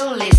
You're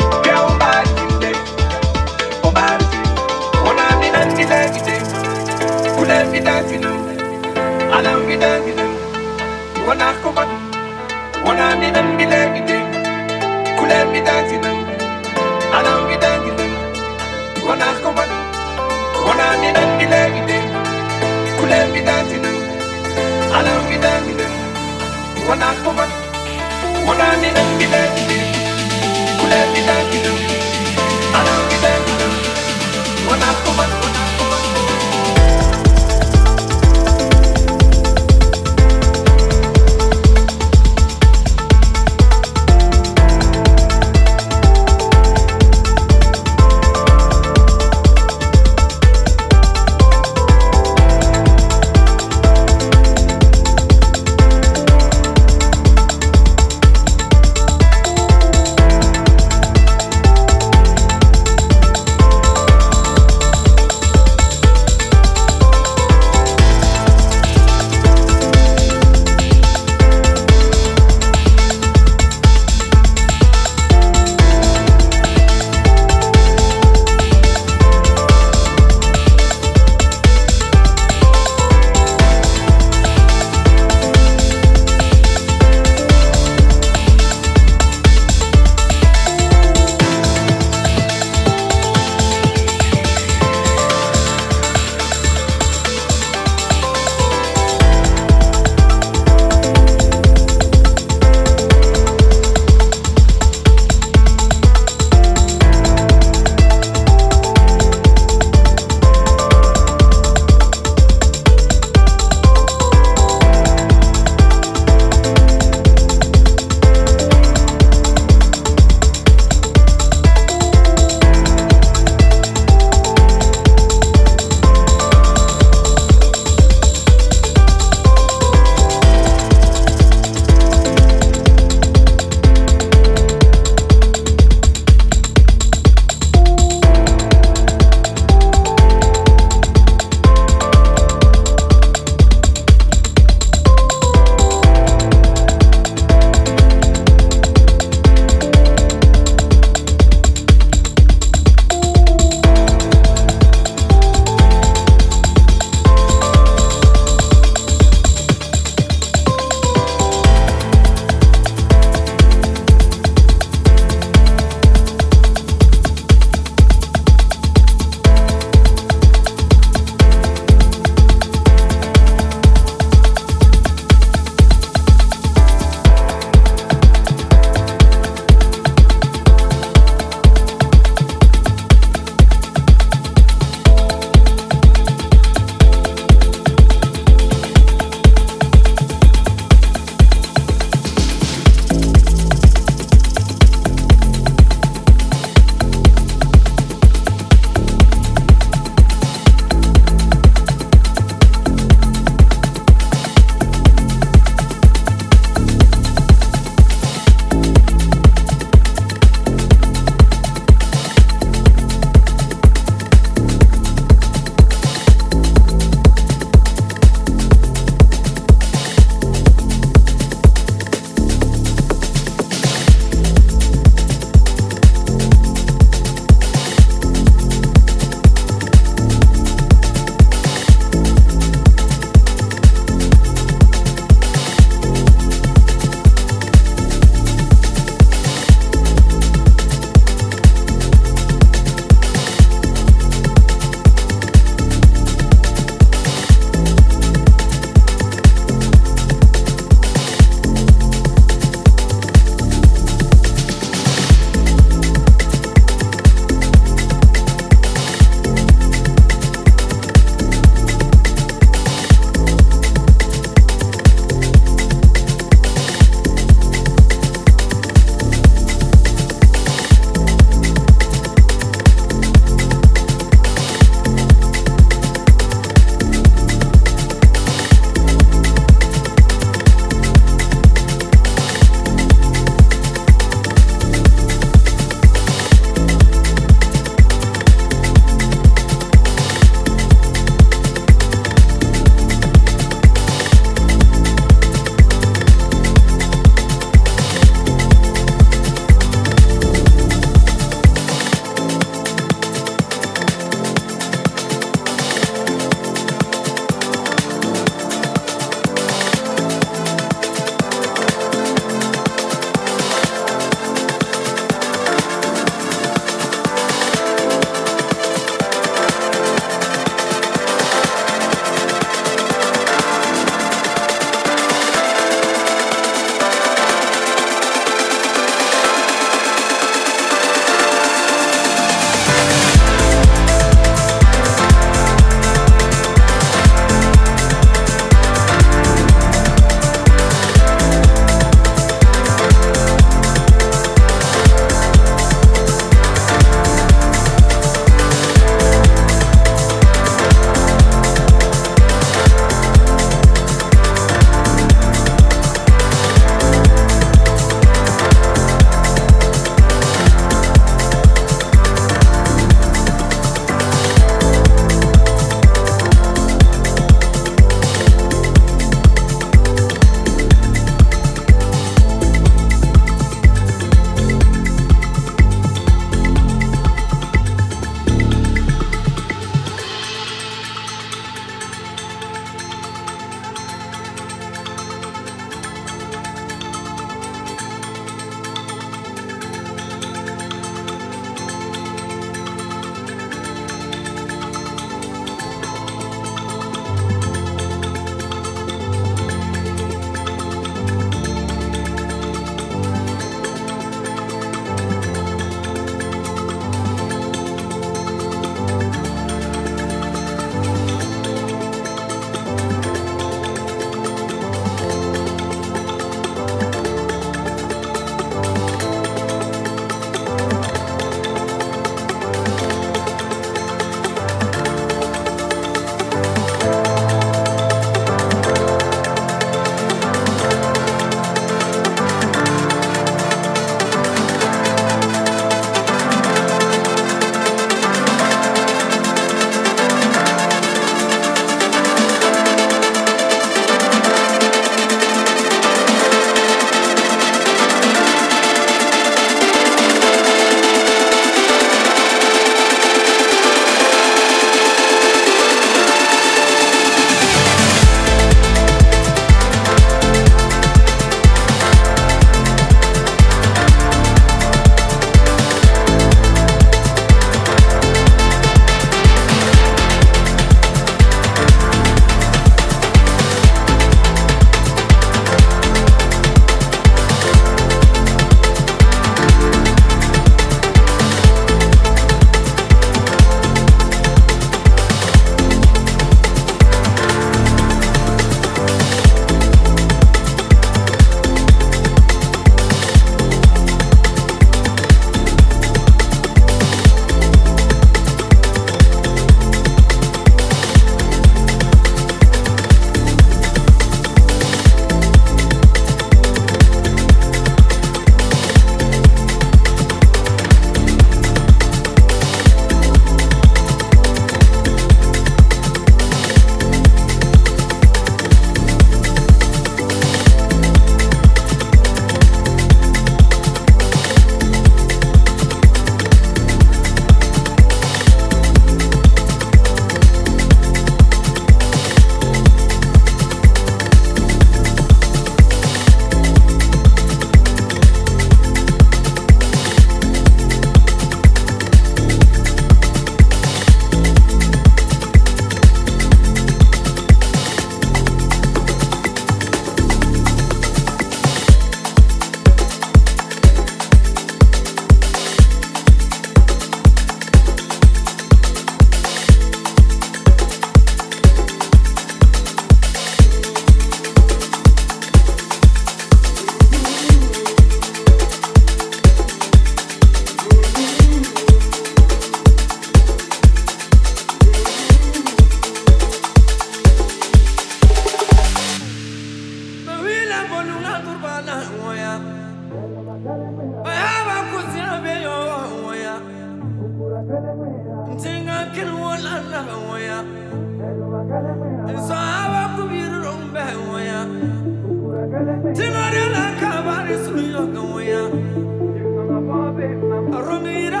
Aromira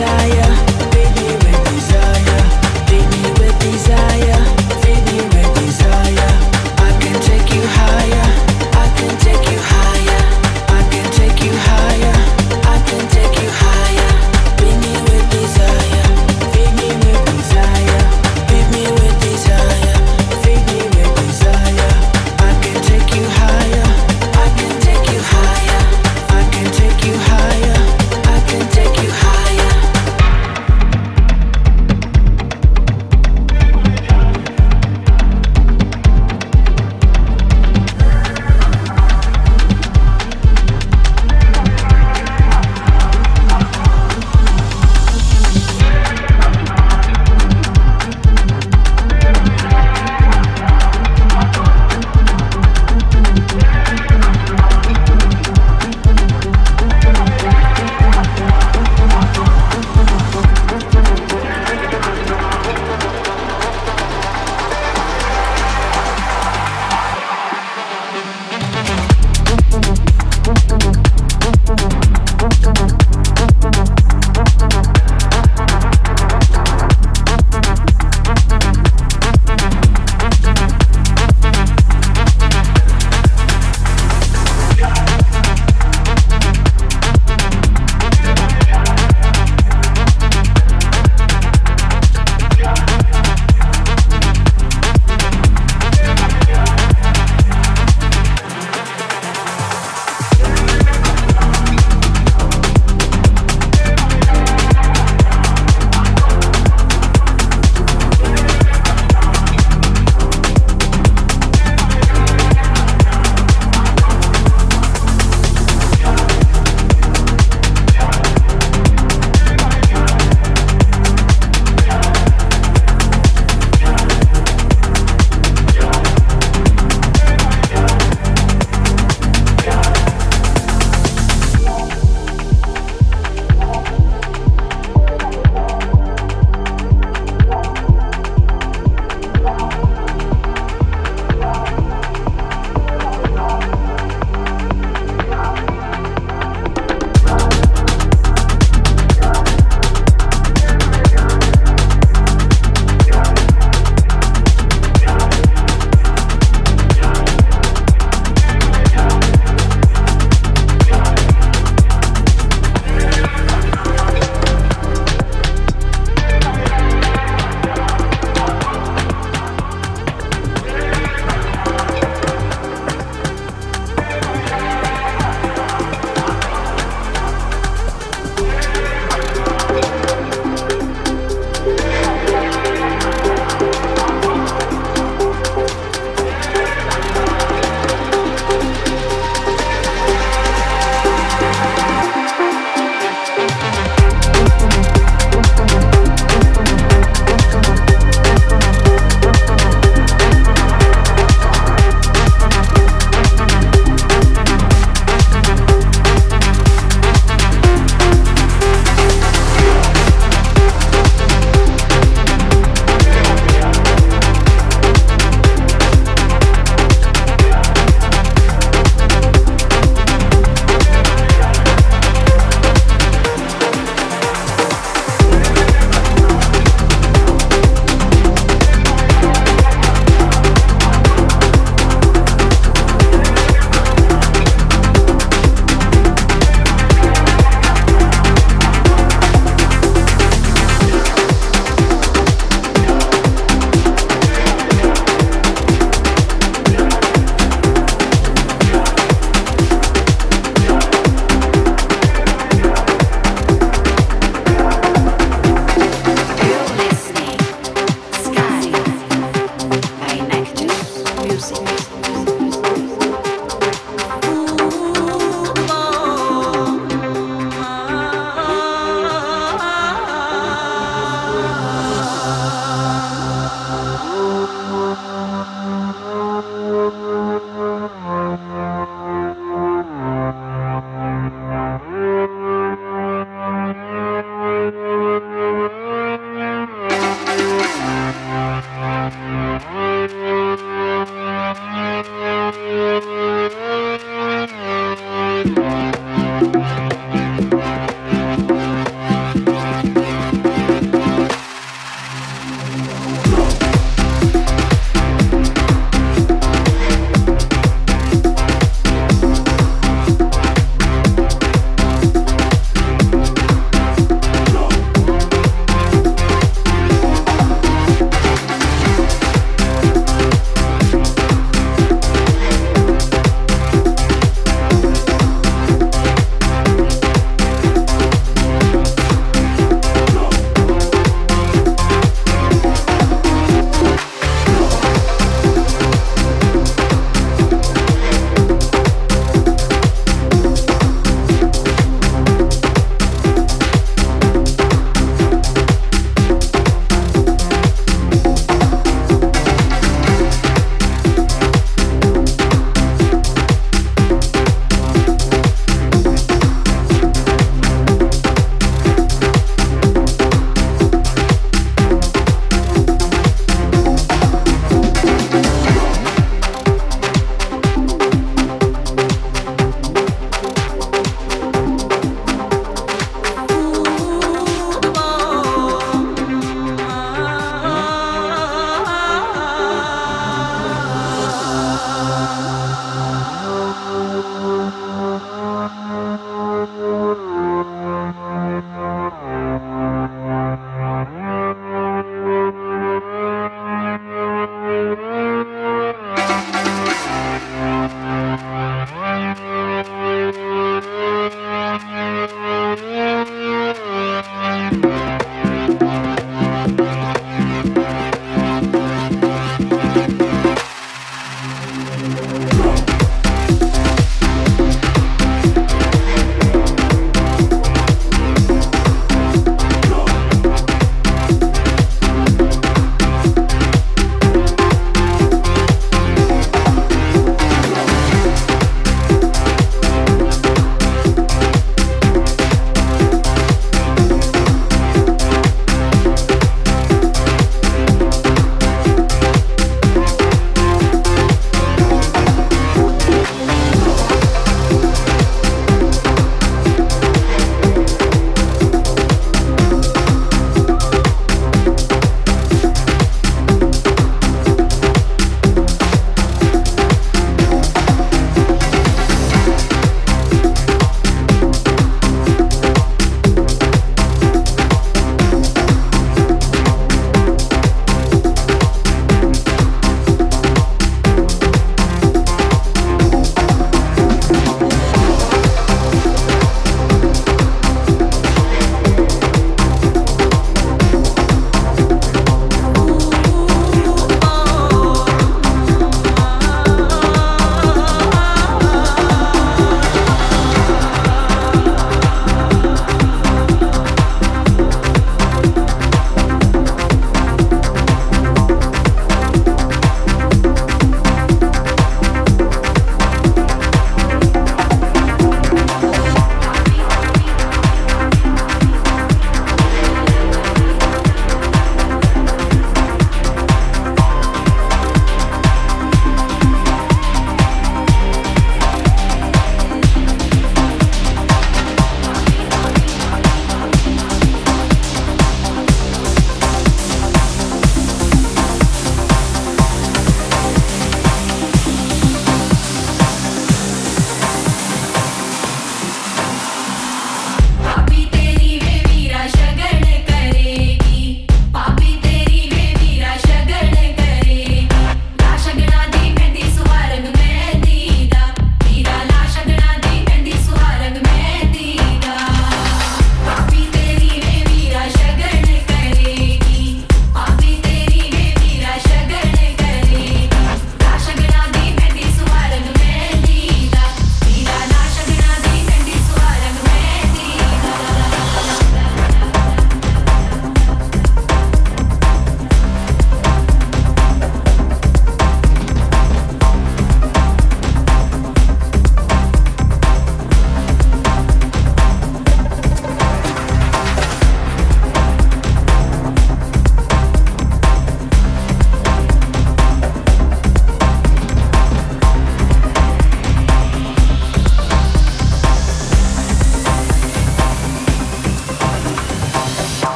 desire